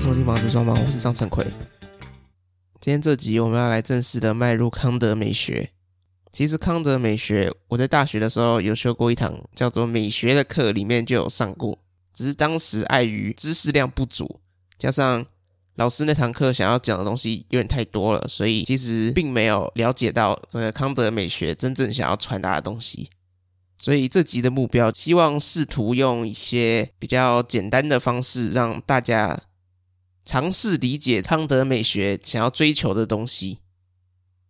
迎收听《房子装潢》，我是张成奎。今天这集我们要来正式的迈入康德美学。其实康德美学，我在大学的时候有修过一堂叫做美学的课，里面就有上过。只是当时碍于知识量不足，加上老师那堂课想要讲的东西有点太多了，所以其实并没有了解到这个康德美学真正想要传达的东西。所以这集的目标，希望试图用一些比较简单的方式，让大家尝试理解康德美学想要追求的东西。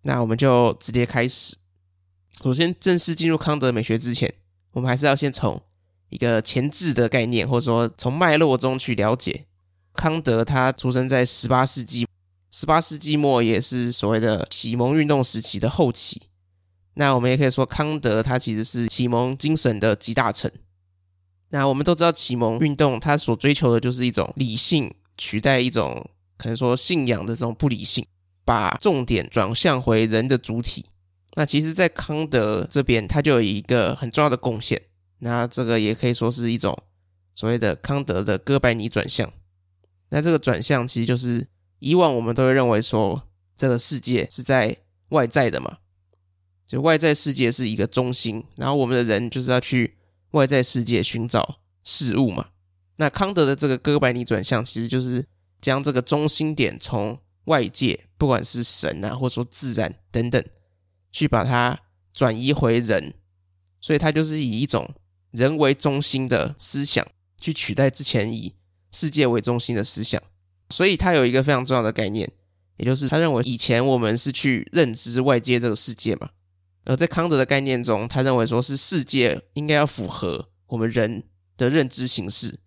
那我们就直接开始。首先，正式进入康德美学之前，我们还是要先从一个前置的概念，或者说从脉络中去了解康德。他出生在十八世纪，十八世纪末也是所谓的启蒙运动时期的后期。那我们也可以说，康德他其实是启蒙精神的集大成。那我们都知道，启蒙运动它所追求的就是一种理性取代一种可能说信仰的这种不理性，把重点转向回人的主体。那其实，在康德这边，他就有一个很重要的贡献。那这个也可以说是一种所谓的康德的哥白尼转向。那这个转向其实就是以往我们都会认为说，这个世界是在外在的嘛。就外在世界是一个中心，然后我们的人就是要去外在世界寻找事物嘛。那康德的这个哥白尼转向，其实就是将这个中心点从外界，不管是神啊，或者说自然等等，去把它转移回人，所以它就是以一种人为中心的思想去取代之前以世界为中心的思想。所以它有一个非常重要的概念，也就是他认为以前我们是去认知外界这个世界嘛。而在康德的概念中，他认为说是世界应该要符合我们人的认知形式，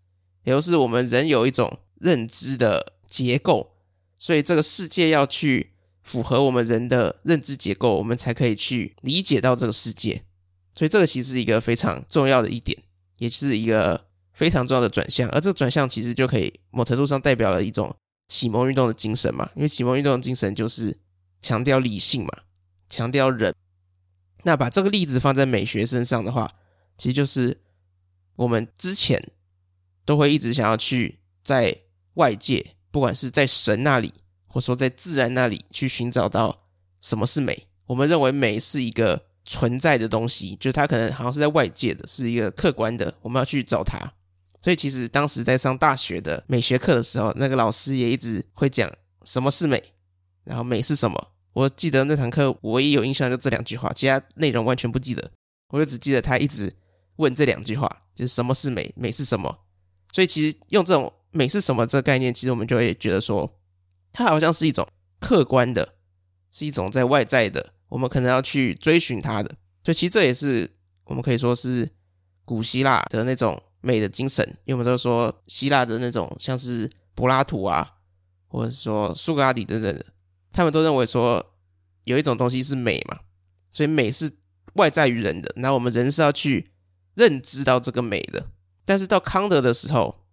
也就是我们人有一种认知的结构，所以这个世界要去符合我们人的认知结构，我们才可以去理解到这个世界。所以这个其实一个非常重要的一点，也是一个非常重要的转向。而这个转向其实就可以某程度上代表了一种启蒙运动的精神嘛，因为启蒙运动的精神就是强调理性嘛，强调人。那把这个例子放在美学身上的话，其实就是我们之前都会一直想要去在外界，不管是在神那里，或说在自然那里去寻找到什么是美。我们认为美是一个存在的东西，就是它可能好像是在外界的，是一个客观的，我们要去找它。所以其实当时在上大学的美学课的时候，那个老师也一直会讲什么是美，然后美是什么。我记得那堂课，我唯一有印象就这两句话，其他内容完全不记得。我就只记得他一直问这两句话，就是什么是美，美是什么。所以其实用这种美是什么这个概念，其实我们就会觉得说，它好像是一种客观的，是一种在外在的，我们可能要去追寻它的。所以其实这也是我们可以说是古希腊的那种美的精神，因为我们都说希腊的那种像是柏拉图啊，或者说苏格拉底等等。他们都认为说有一种东西是美嘛，所以美是外在于人的，那我们人是要去认知到这个美的。但是到康德的时候，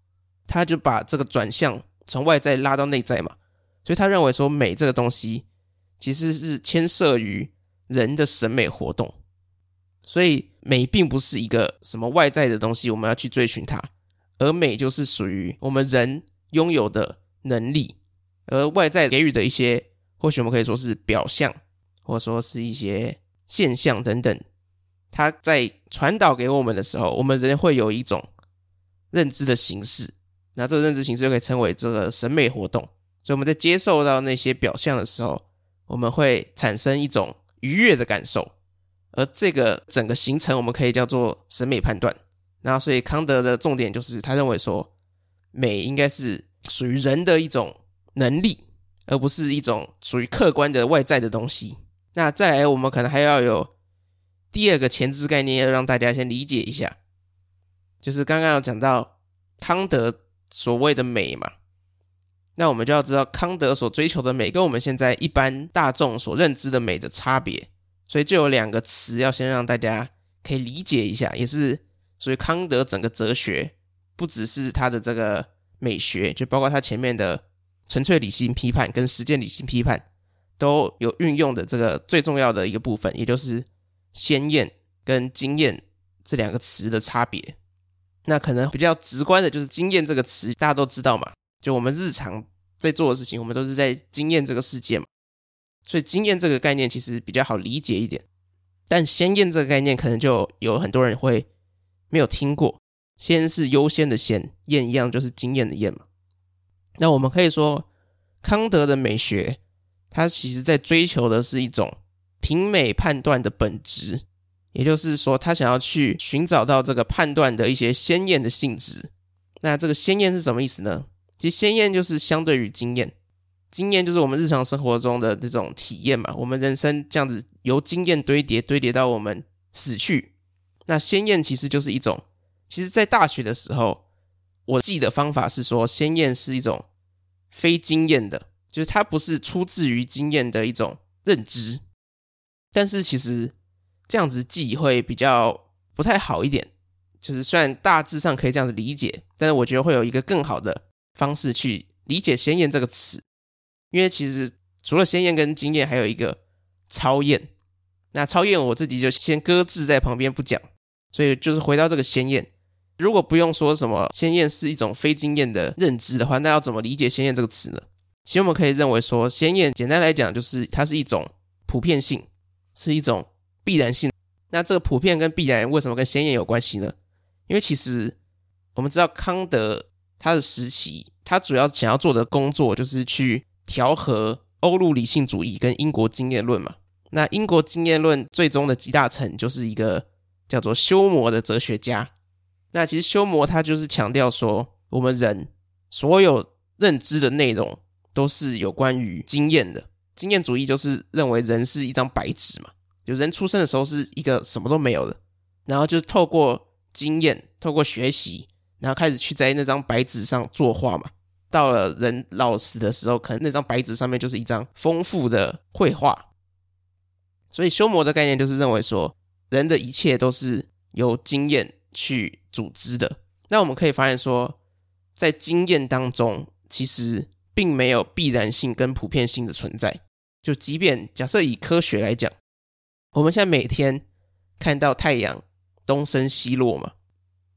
他就把这个转向从外在拉到内在嘛，所以他认为说美这个东西其实是牵涉于人的审美活动，所以美并不是一个什么外在的东西，我们要去追寻它，而美就是属于我们人拥有的能力，而外在给予的一些。或许我们可以说是表象，或者说是一些现象等等，它在传导给我们的时候，我们人会有一种认知的形式，那这个认知形式就可以称为这个审美活动。所以我们在接受到那些表象的时候，我们会产生一种愉悦的感受，而这个整个形成我们可以叫做审美判断。那所以康德的重点就是他认为说，美应该是属于人的一种能力。而不是一种属于客观的外在的东西。那再来，我们可能还要有第二个前置概念，要让大家先理解一下，就是刚刚有讲到康德所谓的美嘛，那我们就要知道康德所追求的美跟我们现在一般大众所认知的美的差别。所以就有两个词要先让大家可以理解一下，也是所以康德整个哲学，不只是他的这个美学，就包括他前面的。纯粹理性批判跟实践理性批判都有运用的这个最重要的一个部分，也就是鲜艳跟惊艳这两个词的差别。那可能比较直观的就是经验这个词，大家都知道嘛，就我们日常在做的事情，我们都是在经验这个世界嘛。所以经验这个概念其实比较好理解一点。但先验这个概念，可能就有很多人会没有听过。先是优先的先，验一样就是经验的验嘛。那我们可以说，康德的美学，它其实在追求的是一种平美判断的本质。也就是说，他想要去寻找到这个判断的一些鲜艳的性质。那这个鲜艳是什么意思呢？其实鲜艳就是相对于经验，经验就是我们日常生活中的这种体验嘛。我们人生这样子由经验堆叠堆叠到我们死去。那鲜艳其实就是一种，其实在大学的时候，我记的方法是说，鲜艳是一种非经验的，就是它不是出自于经验的一种认知，但是其实。这样子记会比较不太好一点，就是虽然大致上可以这样子理解，但是我觉得会有一个更好的方式去理解“鲜艳”这个词，因为其实除了鲜艳跟经验，还有一个超验。那超验我自己就先搁置在旁边不讲，所以就是回到这个鲜艳。如果不用说什么鲜艳是一种非经验的认知的话，那要怎么理解“鲜艳”这个词呢？其实我们可以认为说，鲜艳简单来讲就是它是一种普遍性，是一种。必然性，那这个普遍跟必然为什么跟先验有关系呢？因为其实我们知道康德他的时期，他主要想要做的工作就是去调和欧陆理性主义跟英国经验论嘛。那英国经验论最终的集大成就是一个叫做休谟的哲学家。那其实休谟他就是强调说，我们人所有认知的内容都是有关于经验的。经验主义就是认为人是一张白纸嘛。有人出生的时候是一个什么都没有的，然后就是透过经验、透过学习，然后开始去在那张白纸上作画嘛。到了人老死的时候，可能那张白纸上面就是一张丰富的绘画。所以修魔的概念就是认为说，人的一切都是由经验去组织的。那我们可以发现说，在经验当中，其实并没有必然性跟普遍性的存在。就即便假设以科学来讲。我们现在每天看到太阳东升西落嘛，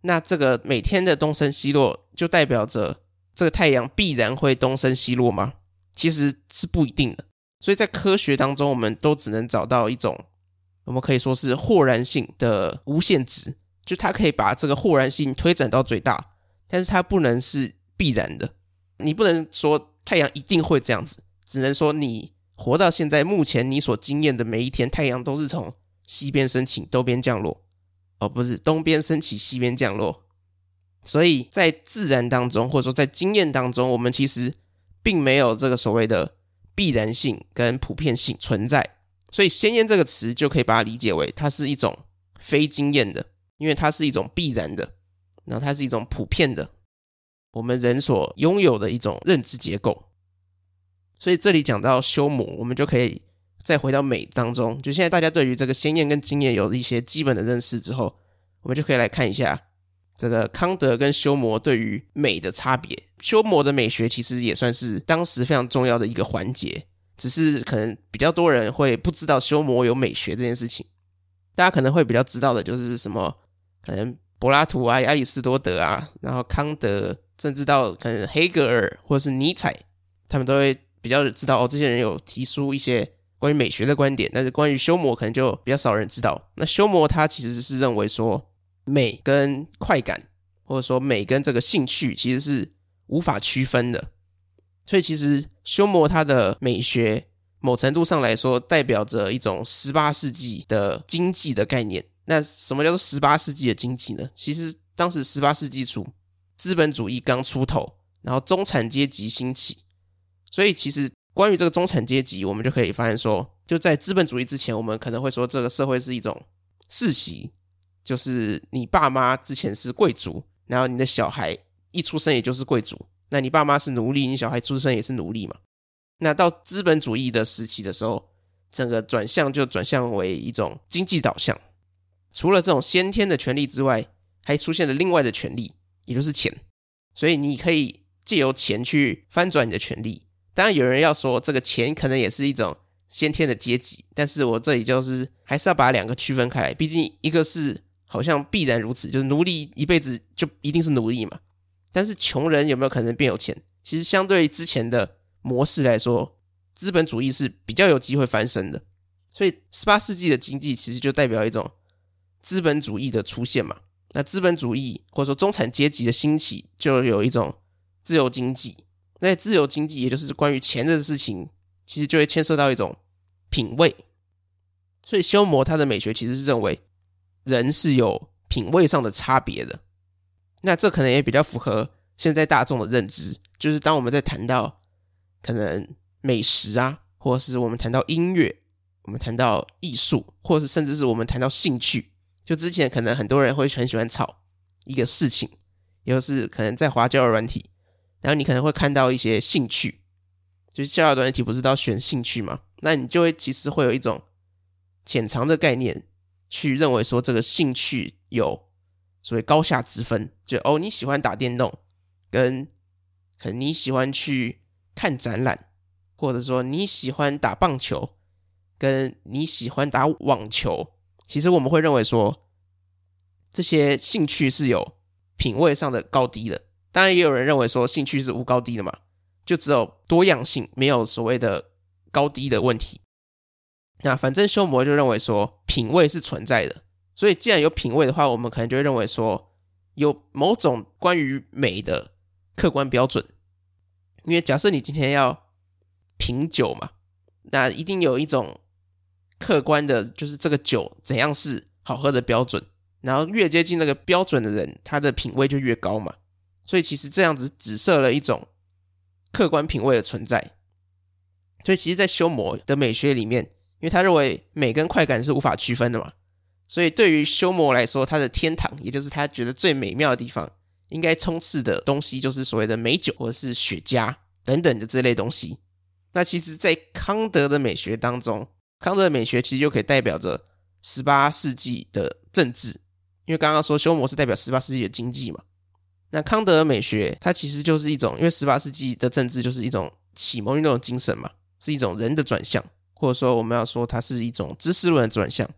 那这个每天的东升西落就代表着这个太阳必然会东升西落吗？其实是不一定的。所以在科学当中，我们都只能找到一种我们可以说是豁然性的无限值，就它可以把这个豁然性推展到最大，但是它不能是必然的。你不能说太阳一定会这样子，只能说你。活到现在，目前你所经验的每一天，太阳都是从西边升起，东边降落。哦，不是，东边升起，西边降落。所以在自然当中，或者说在经验当中，我们其实并没有这个所谓的必然性跟普遍性存在。所以“先验”这个词就可以把它理解为，它是一种非经验的，因为它是一种必然的，然后它是一种普遍的，我们人所拥有的一种认知结构。所以这里讲到休谟，我们就可以再回到美当中。就现在大家对于这个先验跟经验有一些基本的认识之后，我们就可以来看一下这个康德跟休谟对于美的差别。休谟的美学其实也算是当时非常重要的一个环节，只是可能比较多人会不知道休谟有美学这件事情。大家可能会比较知道的就是什么，可能柏拉图啊、亚里士多德啊，然后康德，甚至到可能黑格尔或者是尼采，他们都会。比较知道哦，这些人有提出一些关于美学的观点，但是关于休谟可能就比较少人知道。那休谟他其实是认为说，美跟快感，或者说美跟这个兴趣其实是无法区分的。所以其实休谟他的美学，某程度上来说，代表着一种十八世纪的经济的概念。那什么叫做十八世纪的经济呢？其实当时十八世纪初，资本主义刚出头，然后中产阶级兴起。所以，其实关于这个中产阶级，我们就可以发现说，就在资本主义之前，我们可能会说这个社会是一种世袭，就是你爸妈之前是贵族，然后你的小孩一出生也就是贵族，那你爸妈是奴隶，你小孩出生也是奴隶嘛。那到资本主义的时期的时候，整个转向就转向为一种经济导向，除了这种先天的权利之外，还出现了另外的权利，也就是钱。所以你可以借由钱去翻转你的权利。当然，有人要说这个钱可能也是一种先天的阶级，但是我这里就是还是要把两个区分开来。毕竟一个是好像必然如此，就是奴隶一辈子就一定是奴隶嘛。但是穷人有没有可能变有钱？其实相对之前的模式来说，资本主义是比较有机会翻身的。所以，十八世纪的经济其实就代表一种资本主义的出现嘛。那资本主义或者说中产阶级的兴起，就有一种自由经济。那自由经济，也就是关于钱的事情，其实就会牵涉到一种品味。所以，休谟他的美学其实是认为人是有品味上的差别的。那这可能也比较符合现在大众的认知，就是当我们在谈到可能美食啊，或者是我们谈到音乐，我们谈到艺术，或者是甚至是我们谈到兴趣，就之前可能很多人会很喜欢炒一个事情，也就是可能在华交友软体。然后你可能会看到一些兴趣，就是交友软体不是都要选兴趣吗？那你就会其实会有一种潜藏的概念，去认为说这个兴趣有所谓高下之分。就哦，你喜欢打电动，跟可能你喜欢去看展览，或者说你喜欢打棒球，跟你喜欢打网球，其实我们会认为说这些兴趣是有品味上的高低的。当然，也有人认为说兴趣是无高低的嘛，就只有多样性，没有所谓的高低的问题。那反正修魔就认为说品味是存在的，所以既然有品味的话，我们可能就会认为说有某种关于美的客观标准。因为假设你今天要品酒嘛，那一定有一种客观的，就是这个酒怎样是好喝的标准。然后越接近那个标准的人，他的品味就越高嘛。所以其实这样子只设了一种客观品味的存在。所以其实，在修魔的美学里面，因为他认为美跟快感是无法区分的嘛，所以对于修魔来说，他的天堂，也就是他觉得最美妙的地方，应该充斥的东西，就是所谓的美酒或者是雪茄等等的这类东西。那其实，在康德的美学当中，康德的美学其实就可以代表着十八世纪的政治，因为刚刚说修魔是代表十八世纪的经济嘛。那康德的美学，它其实就是一种，因为十八世纪的政治就是一种启蒙运动的精神嘛，是一种人的转向，或者说我们要说它是一种知识论的转向，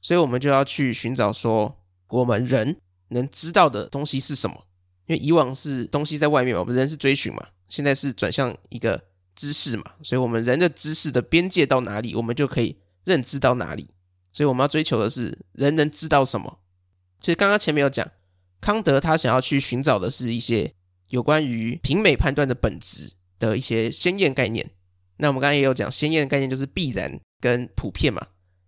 所以我们就要去寻找说，我们人能知道的东西是什么？因为以往是东西在外面嘛，我们人是追寻嘛，现在是转向一个知识嘛，所以我们人的知识的边界到哪里，我们就可以认知到哪里，所以我们要追求的是人能知道什么？所以刚刚前面有讲。康德他想要去寻找的是一些有关于品美判断的本质的一些鲜艳概念。那我们刚刚也有讲，鲜艳概念就是必然跟普遍嘛，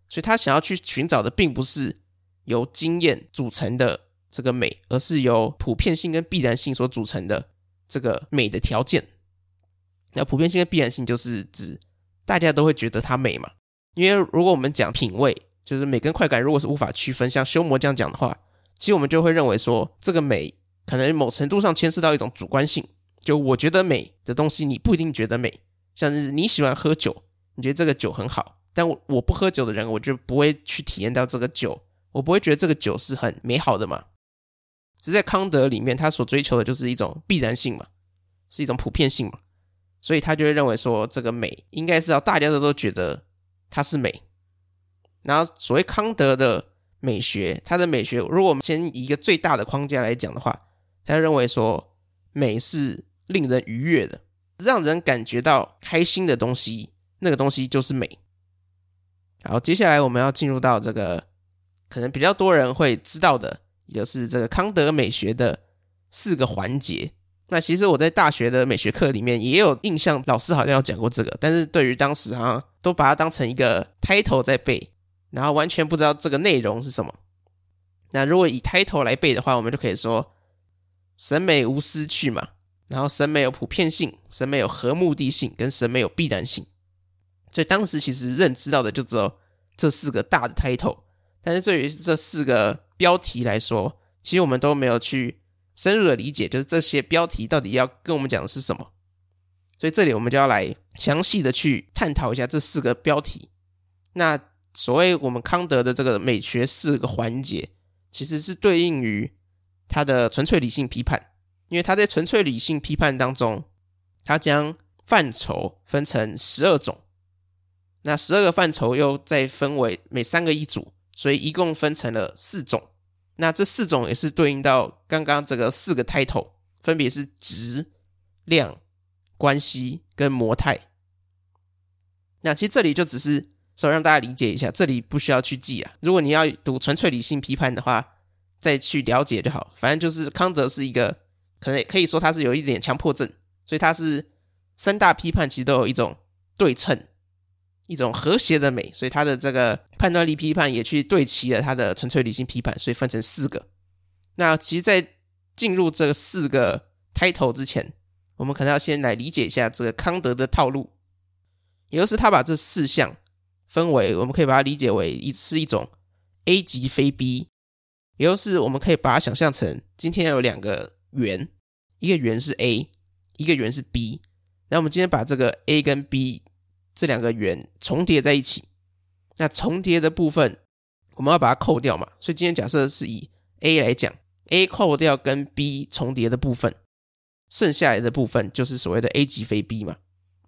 所以他想要去寻找的并不是由经验组成的这个美，而是由普遍性跟必然性所组成的这个美的条件。那普遍性跟必然性就是指大家都会觉得它美嘛，因为如果我们讲品味，就是美跟快感，如果是无法区分，像休谟这样讲的话。其实我们就会认为说，这个美可能某程度上牵涉到一种主观性。就我觉得美的东西，你不一定觉得美。像是你喜欢喝酒，你觉得这个酒很好，但我我不喝酒的人，我就不会去体验到这个酒，我不会觉得这个酒是很美好的嘛。只在康德里面，他所追求的就是一种必然性嘛，是一种普遍性嘛，所以他就会认为说，这个美应该是要大家都都觉得它是美。然后所谓康德的。美学，它的美学，如果我们先以一个最大的框架来讲的话，他认为说美是令人愉悦的，让人感觉到开心的东西，那个东西就是美。好，接下来我们要进入到这个可能比较多人会知道的，也就是这个康德美学的四个环节。那其实我在大学的美学课里面也有印象，老师好像有讲过这个，但是对于当时好像都把它当成一个 title 在背。然后完全不知道这个内容是什么。那如果以 title 来背的话，我们就可以说：审美无失去嘛。然后审美有普遍性，审美有合目的性，跟审美有必然性。所以当时其实认知到的就只有这四个大的 title。但是对于这四个标题来说，其实我们都没有去深入的理解，就是这些标题到底要跟我们讲的是什么。所以这里我们就要来详细的去探讨一下这四个标题。那。所谓我们康德的这个美学四个环节，其实是对应于他的纯粹理性批判，因为他在纯粹理性批判当中，他将范畴分成十二种，那十二个范畴又再分为每三个一组，所以一共分成了四种。那这四种也是对应到刚刚这个四个 title，分别是质、量、关系跟模态。那其实这里就只是所以让大家理解一下，这里不需要去记啊。如果你要读纯粹理性批判的话，再去了解就好。反正就是康德是一个，可能也可以说他是有一点强迫症，所以他是三大批判其实都有一种对称。一种和谐的美，所以他的这个判断力批判也去对齐了他的纯粹理性批判，所以分成四个。那其实，在进入这四个 title 之前，我们可能要先来理解一下这个康德的套路，也就是他把这四项分为，我们可以把它理解为一是一种 A 级非 B，也就是我们可以把它想象成今天有两个圆，一个圆是 A，一个圆是 B，那我们今天把这个 A 跟 B。这两个圆重叠在一起，那重叠的部分我们要把它扣掉嘛？所以今天假设是以 A 来讲，A 扣掉跟 B 重叠的部分，剩下来的部分就是所谓的 A 级非 B 嘛。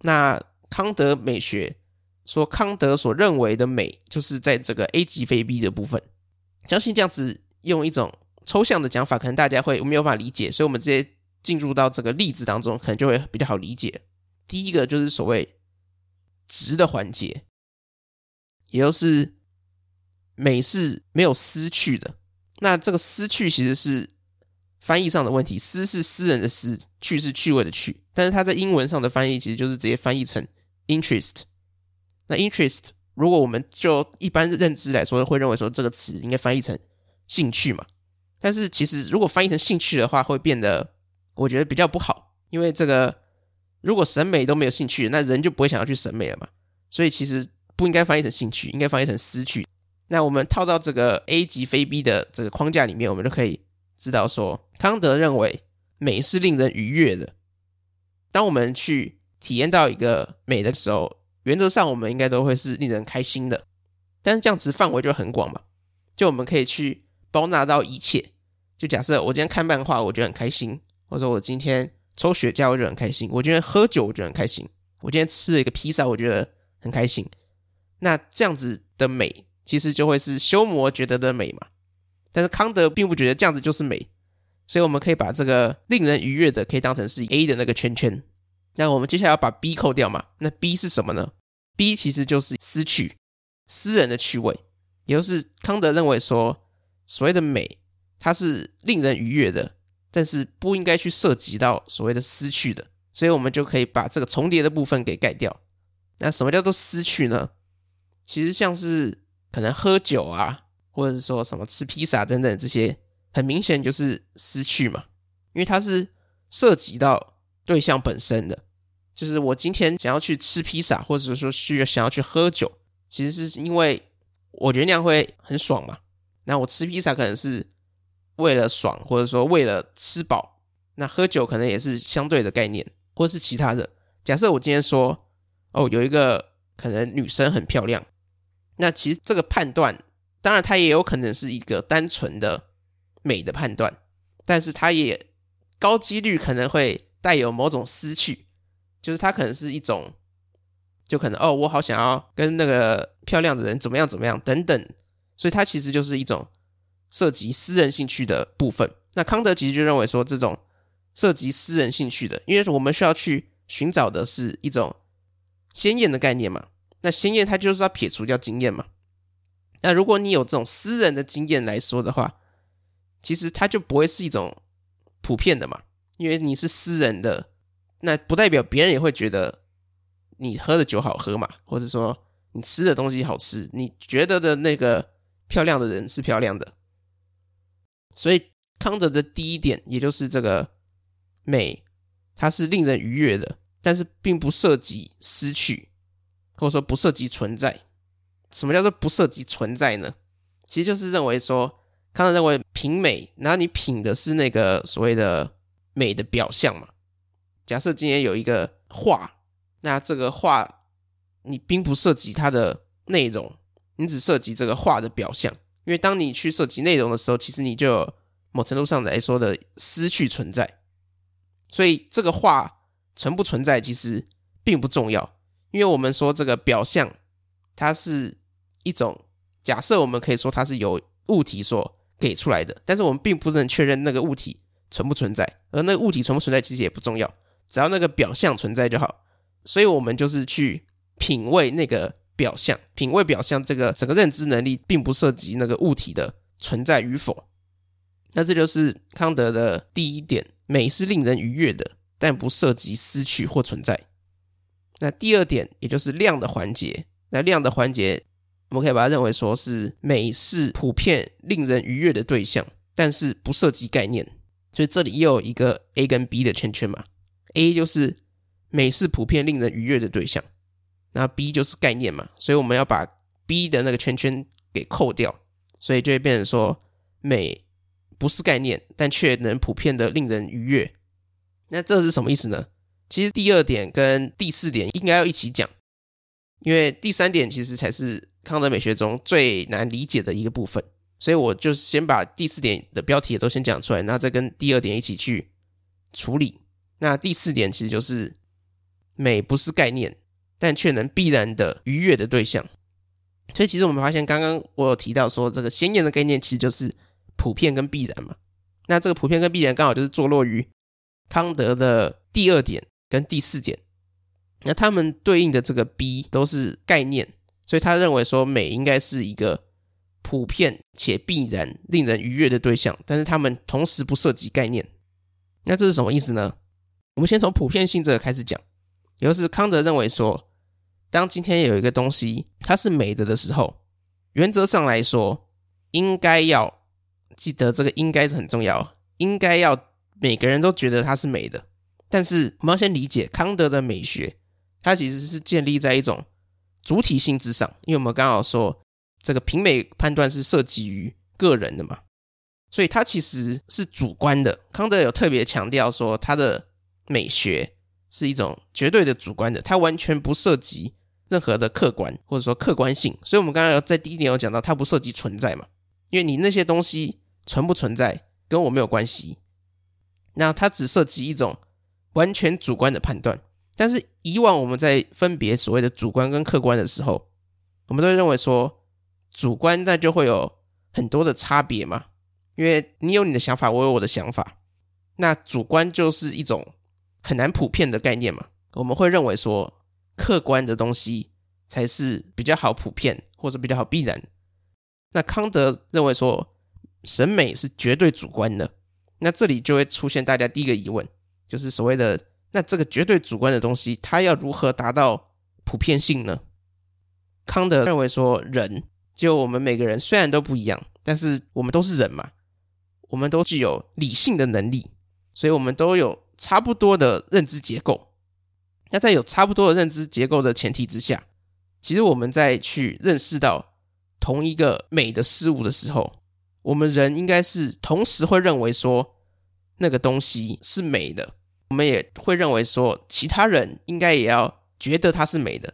那康德美学说，康德所认为的美就是在这个 A 级非 B 的部分。相信这样子用一种抽象的讲法，可能大家会没有办法理解，所以我们直接进入到这个例子当中，可能就会比较好理解。第一个就是所谓。值的环节，也就是美是没有失去的。那这个失去其实是翻译上的问题，私是私人的私，趣是趣味的趣。但是它在英文上的翻译其实就是直接翻译成 interest。那 interest 如果我们就一般认知来说，会认为说这个词应该翻译成兴趣嘛。但是其实如果翻译成兴趣的话，会变得我觉得比较不好，因为这个。如果审美都没有兴趣，那人就不会想要去审美了嘛。所以其实不应该翻译成兴趣，应该翻译成失去。那我们套到这个 A 级非 B 的这个框架里面，我们就可以知道说，康德认为美是令人愉悦的。当我们去体验到一个美的时候，原则上我们应该都会是令人开心的。但是这样子范围就很广嘛，就我们可以去包纳到一切。就假设我今天看漫画，我觉得很开心，或者我今天。抽雪茄我就很开心，我今天喝酒我就很开心，我今天吃了一个披萨，我觉得很开心。那这样子的美，其实就会是修谟觉得的美嘛。但是康德并不觉得这样子就是美，所以我们可以把这个令人愉悦的，可以当成是 A 的那个圈圈。那我们接下来要把 B 扣掉嘛？那 B 是什么呢？B 其实就是私趣，私人的趣味，也就是康德认为说，所谓的美，它是令人愉悦的。但是不应该去涉及到所谓的私趣的，所以我们就可以把这个重叠的部分给盖掉。那什么叫做私趣呢？其实像是可能喝酒啊，或者是说什么吃披萨等等这些，很明显就是私趣嘛，因为它是涉及到对象本身的。就是我今天想要去吃披萨，或者说需想要去喝酒，其实是因为我觉得那样会很爽嘛。那我吃披萨可能是。为了爽，或者说为了吃饱，那喝酒可能也是相对的概念，或是其他的。假设我今天说，哦，有一个可能女生很漂亮，那其实这个判断，当然它也有可能是一个单纯的美的判断，但是它也高几率可能会带有某种私趣，就是它可能是一种，就可能哦，我好想要跟那个漂亮的人怎么样怎么样等等，所以它其实就是一种。涉及私人兴趣的部分，那康德其实就认为说，这种涉及私人兴趣的，因为我们需要去寻找的是一种鲜艳的概念嘛。那鲜艳它就是要撇除掉经验嘛。那如果你有这种私人的经验来说的话，其实它就不会是一种普遍的嘛，因为你是私人的，那不代表别人也会觉得你喝的酒好喝嘛，或者说你吃的东西好吃，你觉得的那个漂亮的人是漂亮的。所以康德的第一点，也就是这个美，它是令人愉悦的，但是并不涉及失去，或者说不涉及存在。什么叫做不涉及存在呢？其实就是认为说，康德认为品美，然后你品的是那个所谓的美的表象嘛。假设今天有一个画，那这个画你并不涉及它的内容，你只涉及这个画的表象。因为当你去涉及内容的时候，其实你就某程度上来说的失去存在，所以这个画存不存在其实并不重要。因为我们说这个表象，它是一种假设，我们可以说它是由物体所给出来的，但是我们并不能确认那个物体存不存在，而那个物体存不存在其实也不重要，只要那个表象存在就好。所以我们就是去品味那个表象，品味表象这个整个认知能力，并不涉及那个物体的存在与否。那这就是康德的第一点：美是令人愉悦的，但不涉及失去或存在。那第二点，也就是量的环节。那量的环节，我们可以把它认为说是美是普遍令人愉悦的对象，但是不涉及概念。所以这里又有一个 A 跟 B 的圈圈嘛。A 就是美是普遍令人愉悦的对象，那 B 就是概念嘛。所以我们要把 B 的那个圈圈给扣掉，所以就会变成说美。不是概念，但却能普遍的令人愉悦。那这是什么意思呢？其实第二点跟第四点应该要一起讲，因为第三点其实才是康德美学中最难理解的一个部分。所以我就先把第四点的标题也都先讲出来，那再跟第二点一起去处理。那第四点其实就是美不是概念，但却能必然的愉悦的对象。所以其实我们发现，刚刚我有提到说，这个鲜艳的概念其实就是。普遍跟必然嘛，那这个普遍跟必然刚好就是坐落于康德的第二点跟第四点，那他们对应的这个 B 都是概念，所以他认为说美应该是一个普遍且必然令人愉悦的对象，但是他们同时不涉及概念。那这是什么意思呢？我们先从普遍性这个开始讲，也就是康德认为说，当今天有一个东西它是美的的时候，原则上来说应该要。记得这个应该是很重要，应该要每个人都觉得它是美的。但是我们要先理解康德的美学，它其实是建立在一种主体性之上，因为我们刚好说这个评美判断是涉及于个人的嘛，所以它其实是主观的。康德有特别强调说，他的美学是一种绝对的主观的，它完全不涉及任何的客观或者说客观性。所以我们刚刚在第一点有讲到，它不涉及存在嘛，因为你那些东西。存不存在跟我没有关系，那它只涉及一种完全主观的判断。但是以往我们在分别所谓的主观跟客观的时候，我们都会认为说主观那就会有很多的差别嘛，因为你有你的想法，我有我的想法，那主观就是一种很难普遍的概念嘛。我们会认为说客观的东西才是比较好普遍或者比较好必然。那康德认为说。审美是绝对主观的，那这里就会出现大家第一个疑问，就是所谓的那这个绝对主观的东西，它要如何达到普遍性呢？康德认为说，人就我们每个人虽然都不一样，但是我们都是人嘛，我们都具有理性的能力，所以我们都有差不多的认知结构。那在有差不多的认知结构的前提之下，其实我们在去认识到同一个美的事物的时候，我们人应该是同时会认为说那个东西是美的，我们也会认为说其他人应该也要觉得它是美的，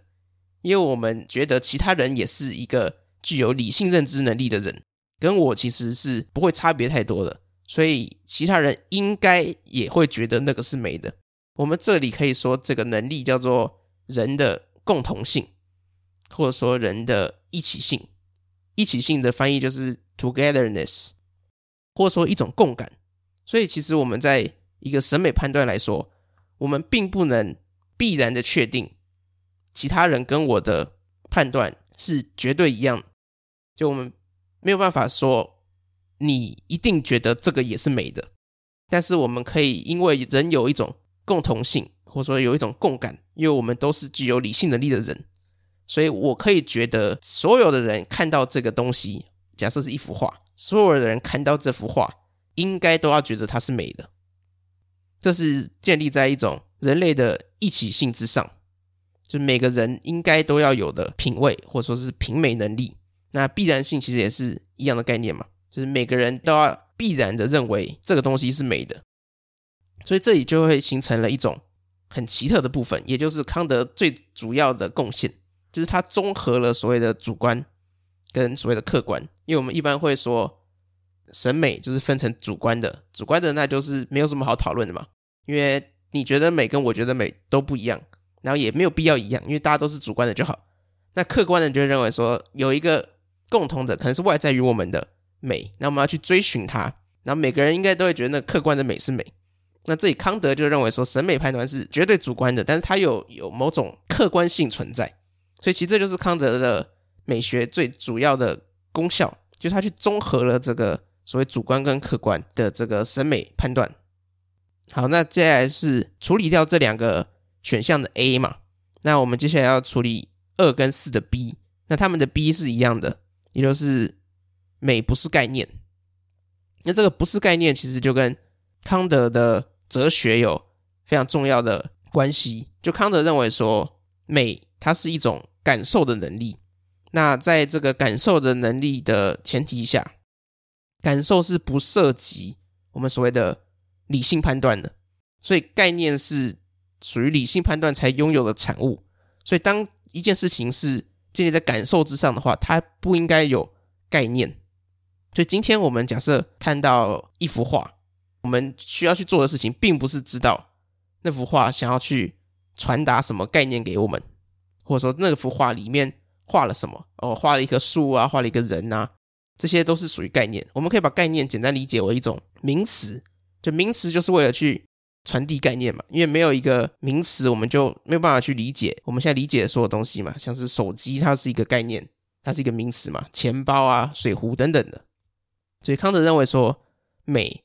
因为我们觉得其他人也是一个具有理性认知能力的人，跟我其实是不会差别太多的，所以其他人应该也会觉得那个是美的。我们这里可以说这个能力叫做人的共同性，或者说人的一起性。一起性的翻译就是 togetherness，或者说一种共感。所以，其实我们在一个审美判断来说，我们并不能必然的确定其他人跟我的判断是绝对一样。就我们没有办法说你一定觉得这个也是美的，但是我们可以因为人有一种共同性，或者说有一种共感，因为我们都是具有理性能力的人。所以我可以觉得，所有的人看到这个东西，假设是一幅画，所有的人看到这幅画，应该都要觉得它是美的。这是建立在一种人类的一起性之上，就每个人应该都要有的品味，或者说是品美能力。那必然性其实也是一样的概念嘛，就是每个人都要必然的认为这个东西是美的。所以这里就会形成了一种很奇特的部分，也就是康德最主要的贡献。就是它综合了所谓的主观跟所谓的客观，因为我们一般会说审美就是分成主观的，主观的那就是没有什么好讨论的嘛，因为你觉得美跟我觉得美都不一样，然后也没有必要一样，因为大家都是主观的就好。那客观的就认为说有一个共同的，可能是外在于我们的美，那我们要去追寻它，然后每个人应该都会觉得那客观的美是美。那这里康德就认为说，审美判断是绝对主观的，但是它有有某种客观性存在。所以其实这就是康德的美学最主要的功效，就是他去综合了这个所谓主观跟客观的这个审美判断。好，那接下来是处理掉这两个选项的 A 嘛？那我们接下来要处理二跟四的 B。那他们的 B 是一样的，也就是美不是概念。那这个不是概念，其实就跟康德的哲学有非常重要的关系。就康德认为说，美它是一种感受的能力。那在这个感受的能力的前提下，感受是不涉及我们所谓的理性判断的。所以概念是属于理性判断才拥有的产物。所以当一件事情是建立在感受之上的话，它不应该有概念。所以今天我们假设看到一幅画，我们需要去做的事情，并不是知道那幅画想要去传达什么概念给我们，或者说那幅画里面画了什么哦，画了一棵树啊，画了一个人啊，这些都是属于概念。我们可以把概念简单理解为一种名词，就名词就是为了去传递概念嘛。因为没有一个名词，我们就没有办法去理解我们现在理解的所有东西嘛。像是手机，它是一个概念，它是一个名词嘛。钱包啊，水壶等等的。所以康德认为说，美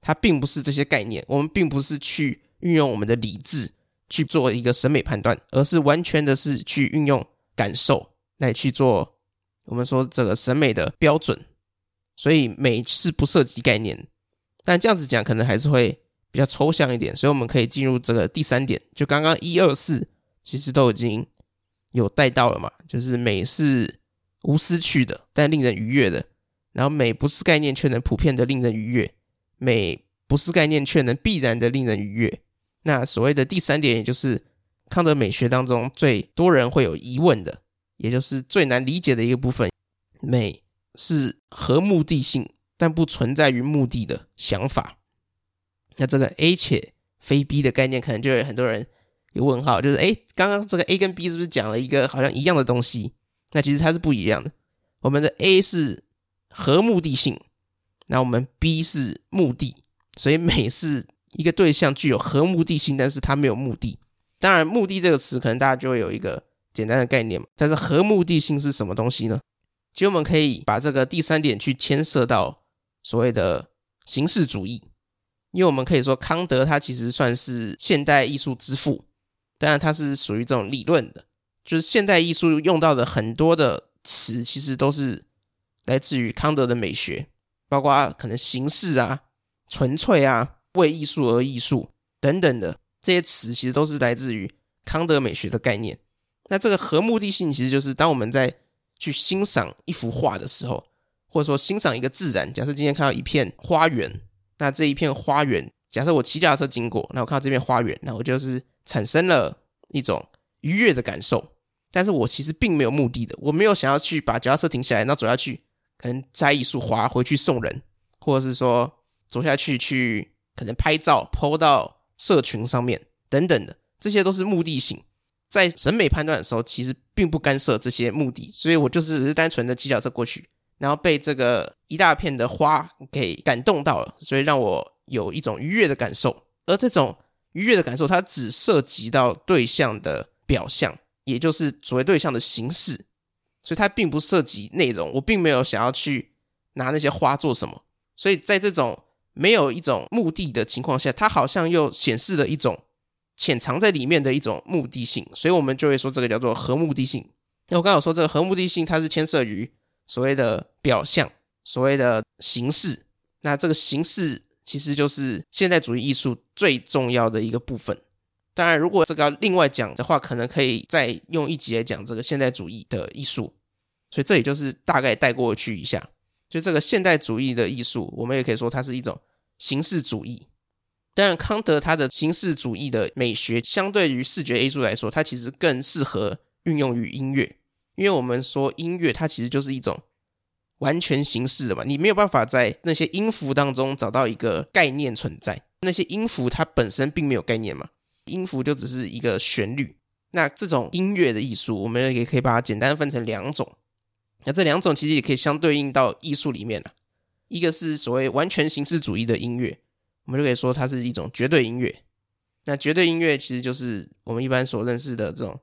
它并不是这些概念，我们并不是去运用我们的理智去做一个审美判断，而是完全的是去运用感受来去做我们说这个审美的标准。所以美是不涉及概念，但这样子讲可能还是会比较抽象一点。所以我们可以进入这个第三点，就刚刚一二四其实都已经有带到了嘛，就是美是无私去的，但令人愉悦的。然后美不是概念，却能普遍的令人愉悦；美不是概念，却能必然的令人愉悦。那所谓的第三点，也就是康德美学当中最多人会有疑问的，也就是最难理解的一个部分：美是合目的性，但不存在于目的的想法。那这个 A 且非 B 的概念，可能就有很多人有问号，就是诶，刚刚这个 A 跟 B 是不是讲了一个好像一样的东西？那其实它是不一样的。我们的 A 是。合目的性，那我们 B 是目的，所以美是一个对象具有合目的性，但是它没有目的。当然，目的这个词可能大家就会有一个简单的概念嘛。但是合目的性是什么东西呢？其实我们可以把这个第三点去牵涉到所谓的形式主义，因为我们可以说康德他其实算是现代艺术之父，当然他是属于这种理论的，就是现代艺术用到的很多的词其实都是。来自于康德的美学，包括可能形式啊、纯粹啊、为艺术而艺术等等的这些词，其实都是来自于康德美学的概念。那这个合目的性，其实就是当我们在去欣赏一幅画的时候，或者说欣赏一个自然。假设今天看到一片花园，那这一片花园，假设我骑脚踏车经过，那我看到这片花园，那我就是产生了一种愉悦的感受。但是我其实并没有目的的，我没有想要去把脚踏车停下来，然后走下去。可能摘一束花回去送人，或者是说走下去去可能拍照 po 到社群上面等等的，这些都是目的性。在审美判断的时候，其实并不干涉这些目的，所以我就是只是单纯的骑脚车过去，然后被这个一大片的花给感动到了，所以让我有一种愉悦的感受。而这种愉悦的感受，它只涉及到对象的表象，也就是所谓对象的形式。所以它并不涉及内容，我并没有想要去拿那些花做什么。所以在这种没有一种目的的情况下，它好像又显示了一种潜藏在里面的一种目的性。所以我们就会说这个叫做合目的性。那我刚刚有说这个合目的性，它是牵涉于所谓的表象，所谓的形式。那这个形式其实就是现代主义艺术最重要的一个部分。当然，如果这个要另外讲的话，可能可以再用一集来讲这个现代主义的艺术。所以这里就是大概带过去一下，就这个现代主义的艺术，我们也可以说它是一种形式主义。当然，康德他的形式主义的美学，相对于视觉艺术来说，它其实更适合运用于音乐，因为我们说音乐它其实就是一种完全形式的嘛，你没有办法在那些音符当中找到一个概念存在，那些音符它本身并没有概念嘛。音符就只是一个旋律，那这种音乐的艺术，我们也可以把它简单分成两种。那这两种其实也可以相对应到艺术里面了。一个是所谓完全形式主义的音乐，我们就可以说它是一种绝对音乐。那绝对音乐其实就是我们一般所认识的这种，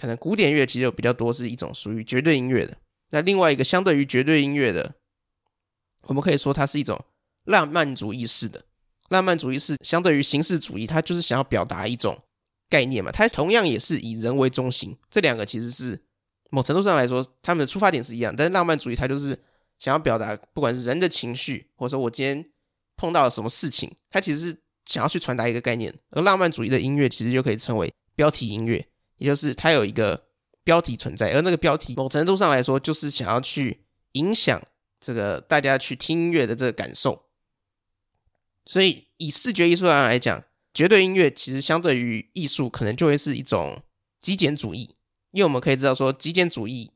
可能古典乐其实有比较多是一种属于绝对音乐的。那另外一个相对于绝对音乐的，我们可以说它是一种浪漫主义式的。浪漫主义是相对于形式主义，它就是想要表达一种概念嘛。它同样也是以人为中心，这两个其实是某程度上来说，他们的出发点是一样。但是浪漫主义它就是想要表达，不管是人的情绪，或者说我今天碰到了什么事情，它其实是想要去传达一个概念。而浪漫主义的音乐其实就可以称为标题音乐，也就是它有一个标题存在，而那个标题某程度上来说，就是想要去影响这个大家去听音乐的这个感受。所以，以视觉艺术上来讲，绝对音乐其实相对于艺术，可能就会是一种极简主义。因为我们可以知道说，极简主义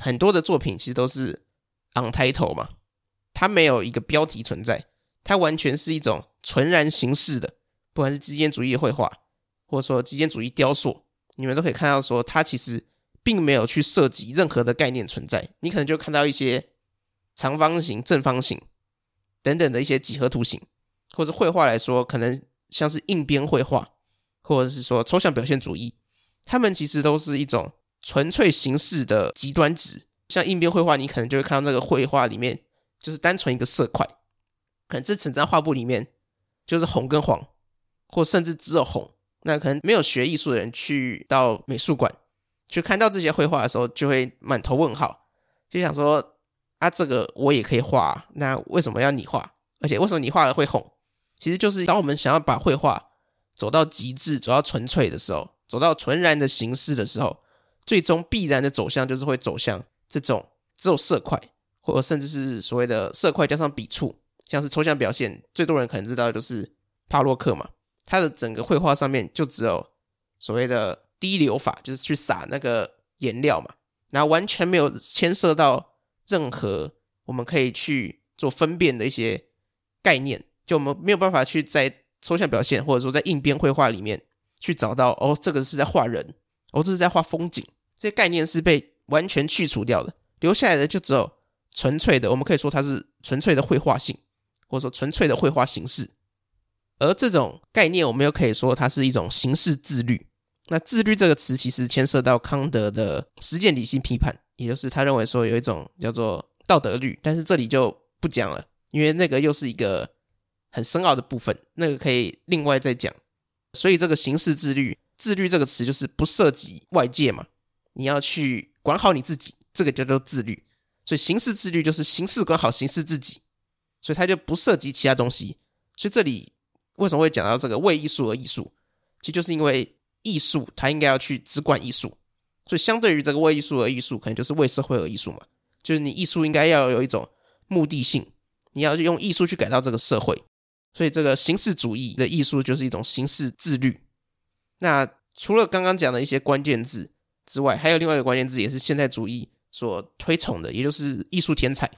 很多的作品其实都是 untitled 嘛，它没有一个标题存在，它完全是一种纯然形式的。不管是极简主义绘画，或者说极简主义雕塑，你们都可以看到说，它其实并没有去涉及任何的概念存在。你可能就看到一些长方形、正方形等等的一些几何图形。或者绘画来说，可能像是硬边绘画，或者是说抽象表现主义，他们其实都是一种纯粹形式的极端值。像硬边绘画，你可能就会看到那个绘画里面就是单纯一个色块，可能这整张画布里面就是红跟黄，或甚至只有红。那可能没有学艺术的人去到美术馆去看到这些绘画的时候，就会满头问号，就想说啊，这个我也可以画，那为什么要你画？而且为什么你画了会红？其实就是当我们想要把绘画走到极致、走到纯粹的时候，走到纯然的形式的时候，最终必然的走向就是会走向这种只有色块，或者甚至是所谓的色块加上笔触，像是抽象表现，最多人可能知道的就是帕洛克嘛，他的整个绘画上面就只有所谓的滴流法，就是去撒那个颜料嘛，然后完全没有牵涉到任何我们可以去做分辨的一些概念。就我们没有办法去在抽象表现，或者说在硬边绘画里面去找到哦，这个是在画人，哦，这是在画风景，这些概念是被完全去除掉的，留下来的就只有纯粹的，我们可以说它是纯粹的绘画性，或者说纯粹的绘画形式。而这种概念，我们又可以说它是一种形式自律。那自律这个词其实牵涉到康德的实践理性批判，也就是他认为说有一种叫做道德律，但是这里就不讲了，因为那个又是一个。很深奥的部分，那个可以另外再讲。所以这个形式自律，自律这个词就是不涉及外界嘛，你要去管好你自己，这个叫做自律。所以形式自律就是形式管好形式自己，所以它就不涉及其他东西。所以这里为什么会讲到这个为艺术而艺术？其实就是因为艺术它应该要去只管艺术，所以相对于这个为艺术而艺术，可能就是为社会而艺术嘛。就是你艺术应该要有一种目的性，你要用艺术去改造这个社会。所以，这个形式主义的艺术就是一种形式自律。那除了刚刚讲的一些关键字之外，还有另外一个关键字，也是现代主义所推崇的，也就是艺术天才。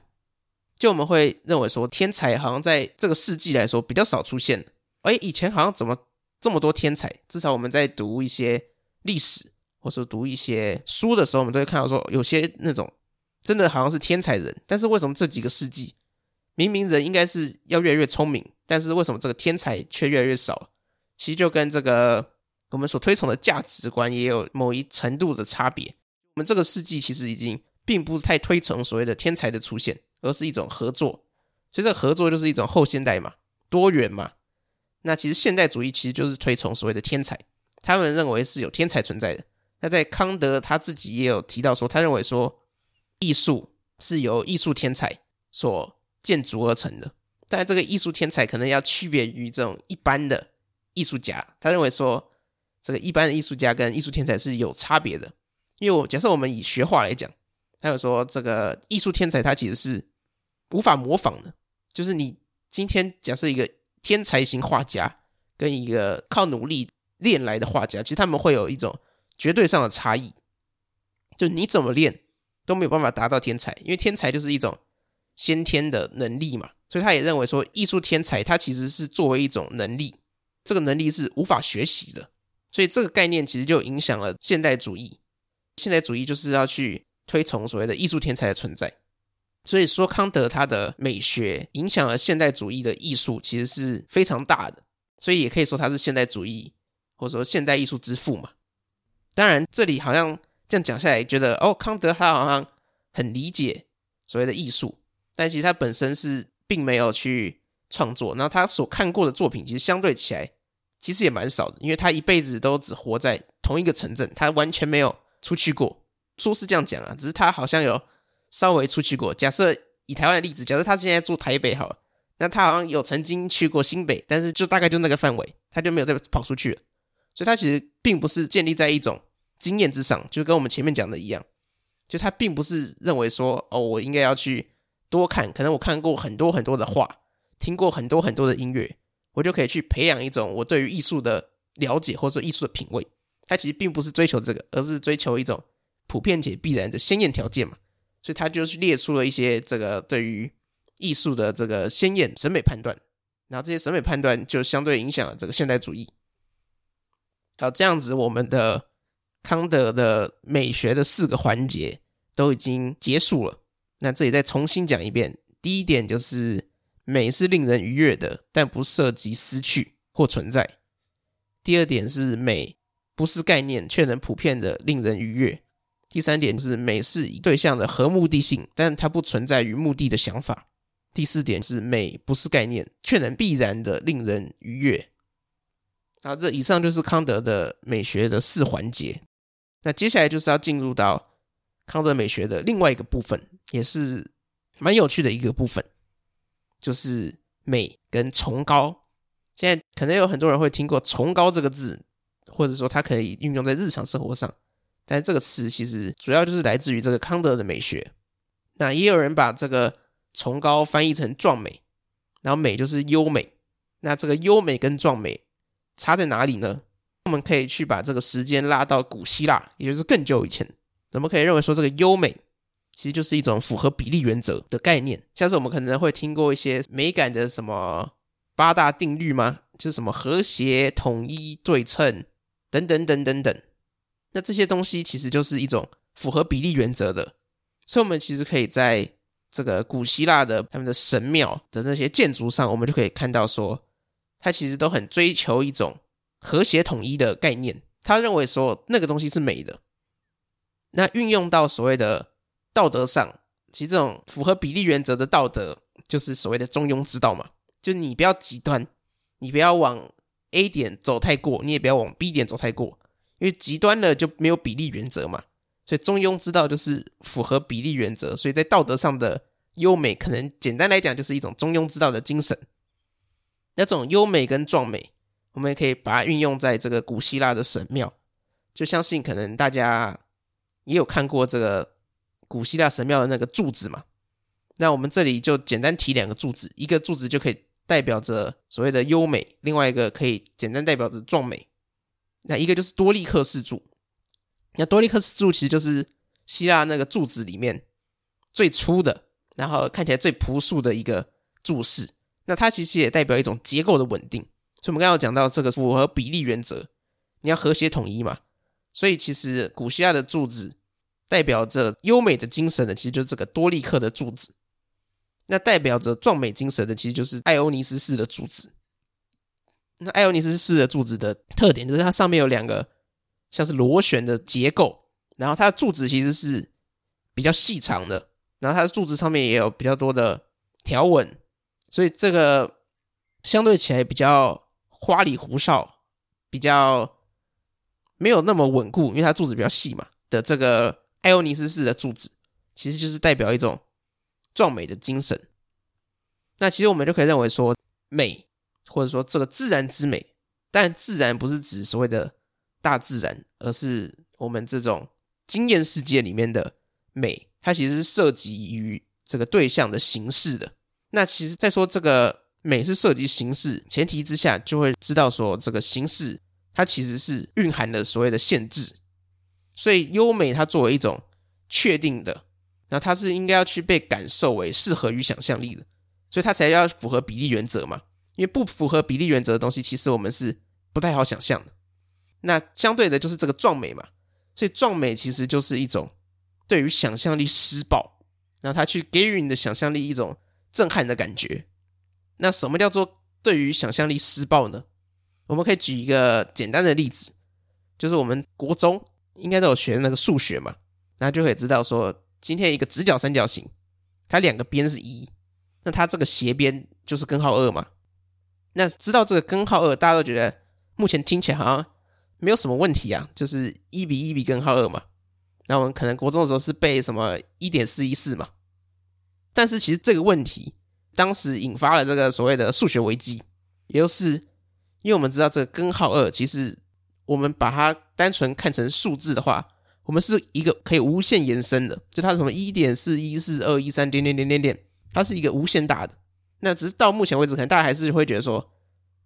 就我们会认为说，天才好像在这个世纪来说比较少出现。哎，以前好像怎么这么多天才？至少我们在读一些历史，或者读一些书的时候，我们都会看到说，有些那种真的好像是天才人。但是为什么这几个世纪，明明人应该是要越来越聪明？但是为什么这个天才却越来越少？其实就跟这个我们所推崇的价值观也有某一程度的差别。我们这个世纪其实已经并不太推崇所谓的天才的出现，而是一种合作。所以这合作就是一种后现代嘛，多元嘛。那其实现代主义其实就是推崇所谓的天才，他们认为是有天才存在的。那在康德他自己也有提到说，他认为说艺术是由艺术天才所建筑而成的。但这个艺术天才可能要区别于这种一般的艺术家，他认为说，这个一般的艺术家跟艺术天才是有差别的。因为我假设我们以学画来讲，他有说这个艺术天才他其实是无法模仿的，就是你今天假设一个天才型画家跟一个靠努力练来的画家，其实他们会有一种绝对上的差异，就你怎么练都没有办法达到天才，因为天才就是一种先天的能力嘛。所以他也认为说，艺术天才他其实是作为一种能力，这个能力是无法学习的。所以这个概念其实就影响了现代主义。现代主义就是要去推崇所谓的艺术天才的存在。所以说康德他的美学影响了现代主义的艺术，其实是非常大的，所以也可以说他是现代主义或者说现代艺术之父嘛。当然，这里好像这样讲下来，觉得哦，康德他好像很理解所谓的艺术，但其实他本身是并没有去创作，然后他所看过的作品，其实相对起来其实也蛮少的，因为他一辈子都只活在同一个城镇，他完全没有出去过。说是这样讲啊，只是他好像有。稍微出去过，假设以台湾的例子，假设他现在住台北好，那他好像有曾经去过新北，但是就大概就那个范围，他就没有再跑出去了。所以他其实并不是建立在一种经验之上，就跟我们前面讲的一样，就他并不是认为说，哦，我应该要去多看，可能我看过很多很多的画，听过很多很多的音乐，我就可以去培养一种我对于艺术的了解，或者说艺术的品味。他其实并不是追求这个，而是追求一种普遍且必然的鲜艳条件嘛。所以他就是列出了一些这个对于艺术的这个鲜艳审美判断，然后这些审美判断就相对影响了这个现代主义。好，这样子我们的康德的美学的四个环节都已经结束了。那这里再重新讲一遍：第一点就是美是令人愉悦的，但不涉及失去或存在；第二点是美不是概念，却能普遍的令人愉悦。第三点是美是以对象的合目的性，但它不存在于目的的想法。第四点是美不是概念，却能必然的令人愉悦。好，这以上就是康德的美学的四环节。那接下来就是要进入到康德美学的另外一个部分，也是蛮有趣的一个部分，就是美跟崇高。现在可能有很多人会听过“崇高”这个字，或者说它可以运用在日常生活上。但这个词其实主要就是来自于这个康德的美学。那也有人把这个崇高翻译成壮美，然后美就是优美。那这个优美跟壮美差在哪里呢？我们可以去把这个时间拉到古希腊，也就是更久以前。我们可以认为说，这个优美其实就是一种符合比例原则的概念。像是我们可能会听过一些美感的什么八大定律吗？就是什么和谐、统一、对称等等等等等。那这些东西其实就是一种符合比例原则的，所以我们其实可以在这个古希腊的他们的神庙的那些建筑上，我们就可以看到说，他其实都很追求一种和谐统一的概念。他认为说那个东西是美的。那运用到所谓的道德上，其实这种符合比例原则的道德，就是所谓的中庸之道嘛，就是你不要极端，你不要往 A 点走太过，你也不要往 B 点走太过。因为极端了就没有比例原则嘛，所以中庸之道就是符合比例原则，所以在道德上的优美，可能简单来讲就是一种中庸之道的精神。那种优美跟壮美，我们也可以把它运用在这个古希腊的神庙，就相信可能大家也有看过这个古希腊神庙的那个柱子嘛。那我们这里就简单提两个柱子，一个柱子就可以代表着所谓的优美，另外一个可以简单代表着壮美。那一个就是多利克式柱，那多利克式柱其实就是希腊那个柱子里面最粗的，然后看起来最朴素的一个柱式。那它其实也代表一种结构的稳定。所以我们刚刚讲到这个符合比例原则，你要和谐统一嘛。所以其实古希腊的柱子代表着优美的精神的，其实就是这个多利克的柱子。那代表着壮美精神的，其实就是艾欧尼斯式的柱子。那艾欧尼斯式的柱子的特点就是它上面有两个像是螺旋的结构，然后它的柱子其实是比较细长的，然后它的柱子上面也有比较多的条纹，所以这个相对起来比较花里胡哨，比较没有那么稳固，因为它柱子比较细嘛。的这个艾欧尼斯式的柱子，其实就是代表一种壮美的精神。那其实我们就可以认为说美。或者说这个自然之美，但自然不是指所谓的大自然，而是我们这种经验世界里面的美，它其实是涉及于这个对象的形式的。那其实，在说这个美是涉及形式前提之下，就会知道说这个形式它其实是蕴含了所谓的限制。所以优美它作为一种确定的，那它是应该要去被感受为适合于想象力的，所以它才要符合比例原则嘛。因为不符合比例原则的东西，其实我们是不太好想象的。那相对的，就是这个壮美嘛。所以壮美其实就是一种对于想象力施暴，然后它去给予你的想象力一种震撼的感觉。那什么叫做对于想象力施暴呢？我们可以举一个简单的例子，就是我们国中应该都有学那个数学嘛，然后就可以知道说，今天一个直角三角形，它两个边是一，那它这个斜边就是根号二嘛。那知道这个根号二，大家都觉得目前听起来好像没有什么问题啊，就是一比一比根号二嘛。那我们可能国中的时候是背什么一点四一四嘛，但是其实这个问题当时引发了这个所谓的数学危机，也就是因为我们知道这个根号二，其实我们把它单纯看成数字的话，我们是一个可以无限延伸的，就它是什么一点四一四二一三点点点点点，它是一个无限大的。那只是到目前为止，可能大家还是会觉得说，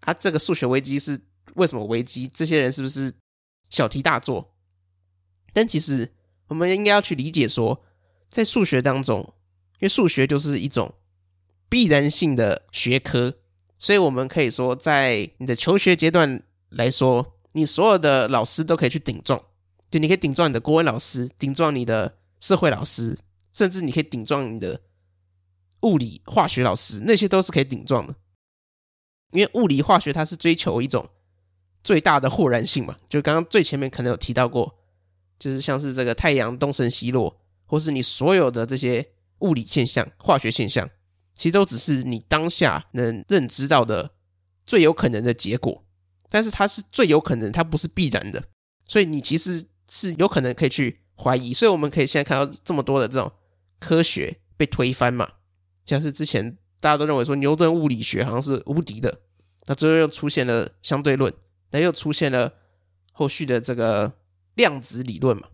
啊这个数学危机是为什么危机？这些人是不是小题大做？但其实。我们应该要去理解说，在数学当中，因为数学就是一种必然性的学科，所以我们可以说，在你的求学阶段来说，你所有的老师都可以去顶撞，就你可以顶撞你的国文老师，顶撞你的社会老师，甚至你可以顶撞你的物理、化学老师，那些都是可以顶撞的。因为物理、化学它是追求一种最大的豁然性嘛，就刚刚最前面可能有提到过。就是像是这个太阳东升西落，或是你所有的这些物理现象、化学现象，其实都只是你当下能认知到的最有可能的结果。但是它是最有可能，它不是必然的，所以你其实是有可能可以去怀疑。所以我们可以现在看到这么多的这种科学被推翻嘛，像是之前大家都认为说牛顿物理学好像是无敌的，那之后又出现了相对论，那又出现了后续的这个。量子理论嘛，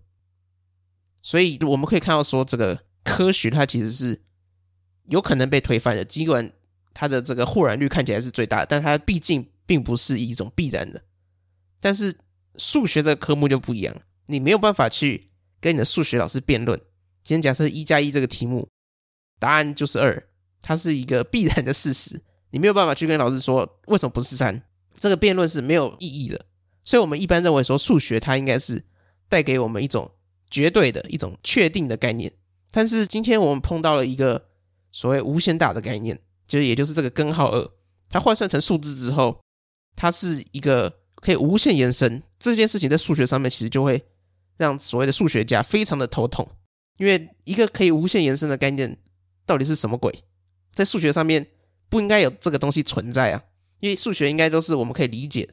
所以我们可以看到说，这个科学它其实是有可能被推翻的。尽管它的这个豁然率看起来是最大，但它毕竟并不是一种必然的。但是数学这个科目就不一样，你没有办法去跟你的数学老师辩论。今天假设一加一这个题目答案就是二，它是一个必然的事实，你没有办法去跟老师说为什么不是三，这个辩论是没有意义的。所以，我们一般认为说，数学它应该是带给我们一种绝对的一种确定的概念。但是，今天我们碰到了一个所谓无限大的概念，就是也就是这个根号二，它换算成数字之后，它是一个可以无限延伸。这件事情在数学上面其实就会让所谓的数学家非常的头痛，因为一个可以无限延伸的概念到底是什么鬼？在数学上面不应该有这个东西存在啊，因为数学应该都是我们可以理解。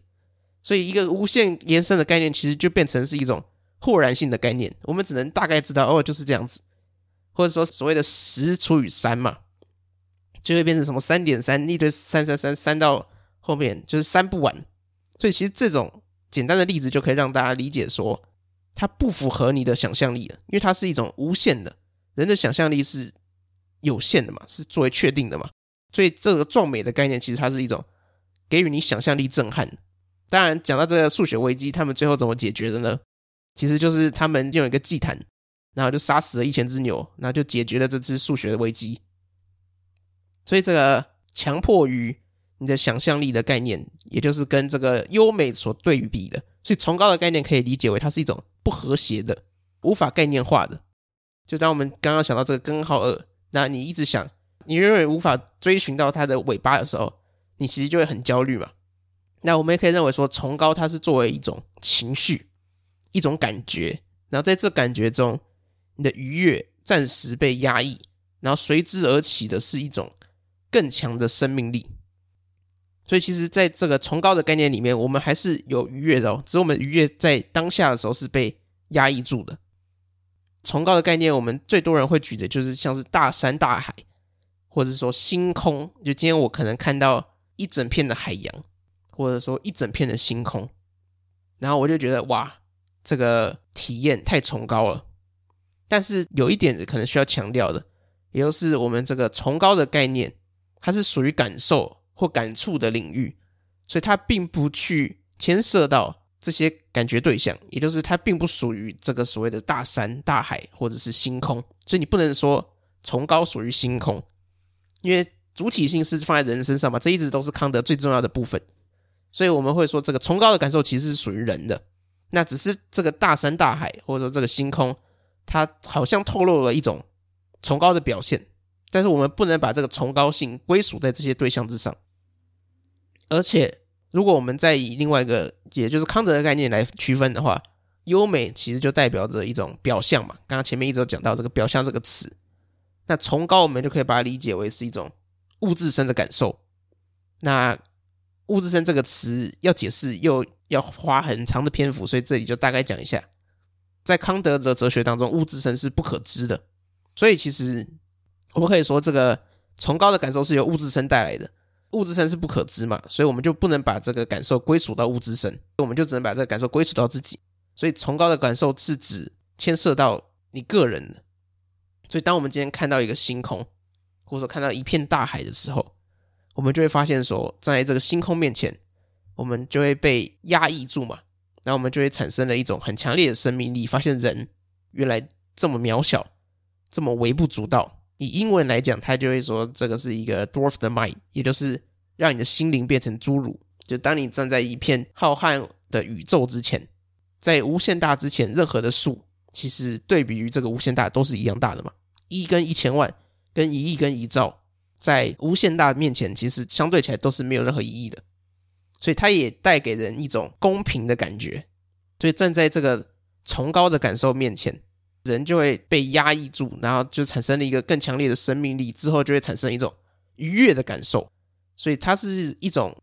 所以，一个无限延伸的概念，其实就变成是一种豁然性的概念。我们只能大概知道，哦，就是这样子，或者说所谓的十除以三嘛，就会变成什么三点三，一堆三三三，三到后面就是三不完。所以，其实这种简单的例子就可以让大家理解说，它不符合你的想象力了，因为它是一种无限的，人的想象力是有限的嘛，是作为确定的嘛。所以，这个壮美的概念，其实它是一种给予你想象力震撼。当然，讲到这个数学危机，他们最后怎么解决的呢？其实就是他们用一个祭坛，然后就杀死了一千只牛，然后就解决了这只数学的危机。所以，这个强迫于你的想象力的概念，也就是跟这个优美所对比的。所以，崇高的概念可以理解为它是一种不和谐的、无法概念化的。就当我们刚刚想到这个根号二，那你一直想，你永远无法追寻到它的尾巴的时候，你其实就会很焦虑嘛。那我们也可以认为说，崇高它是作为一种情绪，一种感觉，然后在这感觉中，你的愉悦暂时被压抑，然后随之而起的是一种更强的生命力。所以，其实在这个崇高的概念里面，我们还是有愉悦的哦，只是我们愉悦在当下的时候是被压抑住的。崇高的概念，我们最多人会举的就是像是大山大海，或者说星空。就今天我可能看到一整片的海洋。或者说一整片的星空，然后我就觉得哇，这个体验太崇高了。但是有一点可能需要强调的，也就是我们这个崇高的概念，它是属于感受或感触的领域，所以它并不去牵涉到这些感觉对象，也就是它并不属于这个所谓的大山大海或者是星空。所以你不能说崇高属于星空，因为主体性是放在人身上嘛，这一直都是康德最重要的部分。所以我们会说，这个崇高的感受其实是属于人的，那只是这个大山大海或者说这个星空，它好像透露了一种崇高的表现，但是我们不能把这个崇高性归属在这些对象之上。而且，如果我们再以另外一个，也就是康德的概念来区分的话，优美其实就代表着一种表象嘛。刚刚前面一直有讲到这个“表象”这个词，那崇高我们就可以把它理解为是一种物质身的感受。那物质身这个词要解释又要花很长的篇幅，所以这里就大概讲一下。在康德的哲学当中，物质身是不可知的，所以其实我们可以说，这个崇高的感受是由物质身带来的。物质身是不可知嘛，所以我们就不能把这个感受归属到物质身，我们就只能把这个感受归属到自己。所以崇高的感受是指牵涉到你个人的。所以当我们今天看到一个星空，或者说看到一片大海的时候，我们就会发现说，在这个星空面前，我们就会被压抑住嘛，然后我们就会产生了一种很强烈的生命力，发现人原来这么渺小，这么微不足道。以英文来讲，他就会说这个是一个 dwarf the mind，也就是让你的心灵变成侏儒。就当你站在一片浩瀚的宇宙之前，在无限大之前，任何的数其实对比于这个无限大都是一样大的嘛。一跟一千万，跟一亿跟一兆，在无限大面前，其实相对起来都是没有任何意义的。所以它也带给人一种公平的感觉。所以站在这个崇高的感受面前。人就会被压抑住，然后就产生了一个更强烈的生命力，之后就会产生一种愉悦的感受。所以它是一种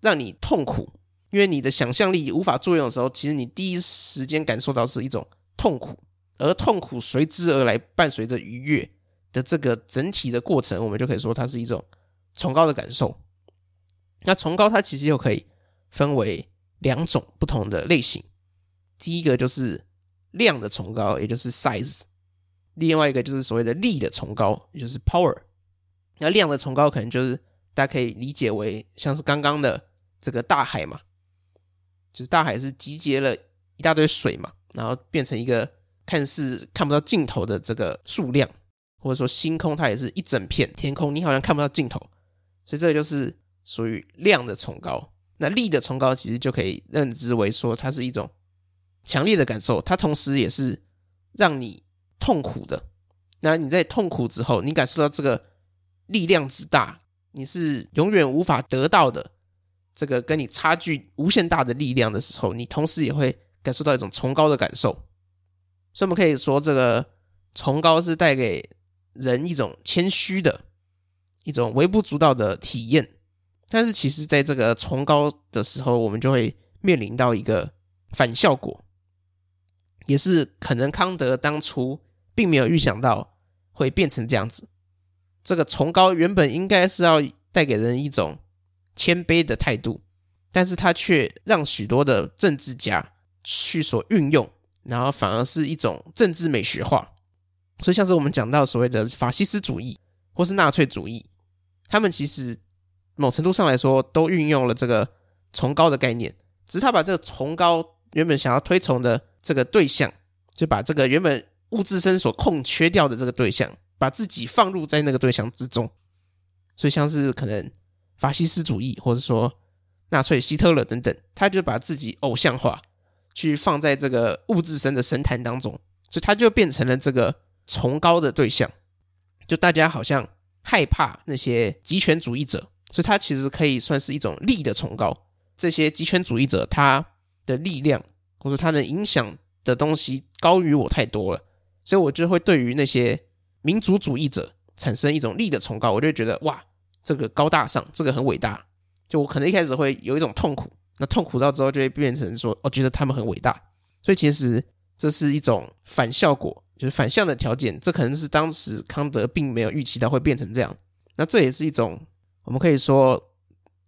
让你痛苦，因为你的想象力无法作用的时候，其实你第一时间感受到是一种痛苦，而痛苦随之而来，伴随着愉悦的这个整体的过程，我们就可以说它是一种崇高的感受。那崇高它其实又可以分为两种不同的类型，第一个就是。量的崇高，也就是 size；另外一个就是所谓的力的崇高，也就是 power。那量的崇高可能就是大家可以理解为像是刚刚的这个大海嘛，就是大海是集结了一大堆水嘛，然后变成一个看似看不到尽头的这个数量，或者说星空它也是一整片天空，你好像看不到尽头，所以这个就是属于量的崇高。那力的崇高其实就可以认知为说它是一种。强烈的感受，它同时也是让你痛苦的。那你在痛苦之后，你感受到这个力量之大，你是永远无法得到的。这个跟你差距无限大的力量的时候，你同时也会感受到一种崇高的感受。所以，我们可以说，这个崇高是带给人一种谦虚的一种微不足道的体验。但是，其实在这个崇高的时候，我们就会面临到一个反效果。也是可能康德当初并没有预想到会变成这样子。这个崇高原本应该是要带给人一种谦卑的态度，但是他却让许多的政治家去所运用，然后反而是一种政治美学化。所以像是我们讲到所谓的法西斯主义或是纳粹主义，他们其实某程度上来说都运用了这个崇高的概念，只是他把这个崇高原本想要推崇的。这个对象就把这个原本物质身所空缺掉的这个对象，把自己放入在那个对象之中，所以像是可能法西斯主义，或者说纳粹希特勒等等，他就把自己偶像化，去放在这个物质身的神坛当中，所以他就变成了这个崇高的对象。就大家好像害怕那些极权主义者，所以他其实可以算是一种力的崇高。这些极权主义者他的力量。或者他能影响的东西高于我太多了，所以我就会对于那些民族主义者产生一种力的崇高，我就会觉得哇，这个高大上，这个很伟大。就我可能一开始会有一种痛苦，那痛苦到之后就会变成说，我觉得他们很伟大。所以其实这是一种反效果，就是反向的条件。这可能是当时康德并没有预期到会变成这样。那这也是一种我们可以说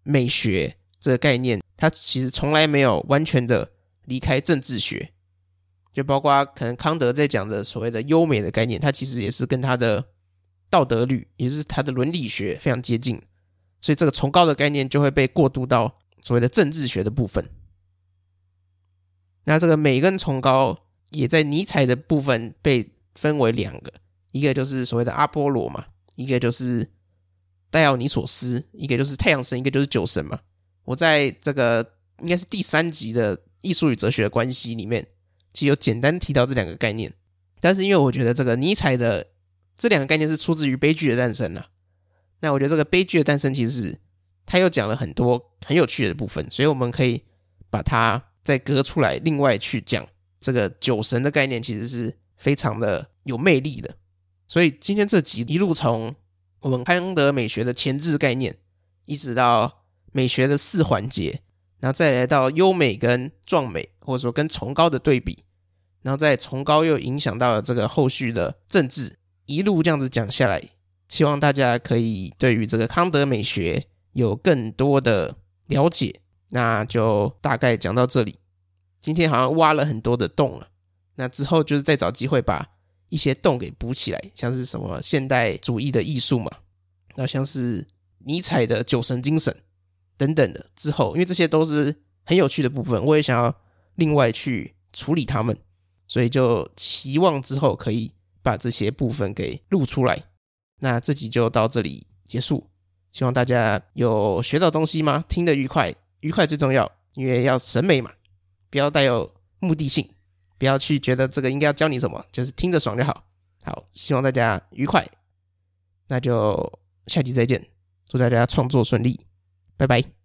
美学这个概念，它其实从来没有完全的。离开政治学，就包括可能康德在讲的所谓的优美的概念，它其实也是跟他的道德律，也是他的伦理学非常接近，所以这个崇高的概念就会被过渡到所谓的政治学的部分。那这个美跟崇高也在尼采的部分被分为两个，一个就是所谓的阿波罗嘛，一个就是戴奥尼索斯，一个就是太阳神，一个就是酒神嘛。我在这个应该是第三集的。艺术与哲学的关系里面，其实有简单提到这两个概念，但是因为我觉得这个尼采的这两个概念是出自于悲剧的诞生啊。那我觉得这个悲剧的诞生，其实他又讲了很多很有趣的部分，所以我们可以把它再割出来，另外去讲这个酒神的概念，其实是非常的有魅力的。所以今天这集一路从我们康德美学的前置概念，一直到美学的四环节，然后再来到优美跟壮美，或者说跟崇高的对比。然后再崇高又影响到了这个后续的政治，一路这样子讲下来，希望大家可以对于这个康德美学有更多的了解。那就大概讲到这里。今天好像挖了很多的洞了，那之后就是再找机会把一些洞给补起来，像是什么现代主义的艺术嘛，那像是尼采的酒神精神等等的。之后，因为这些都是很有趣的部分，我也想要另外去处理它们。所以就期望之后可以把这些部分给录出来。那这集就到这里结束，希望大家有学到东西吗？听得愉快，愉快最重要，因为要审美嘛，不要带有目的性，不要去觉得这个应该要教你什么，就是听着爽就好。好，希望大家愉快，那就下集再见，祝大家创作顺利，Bye bye.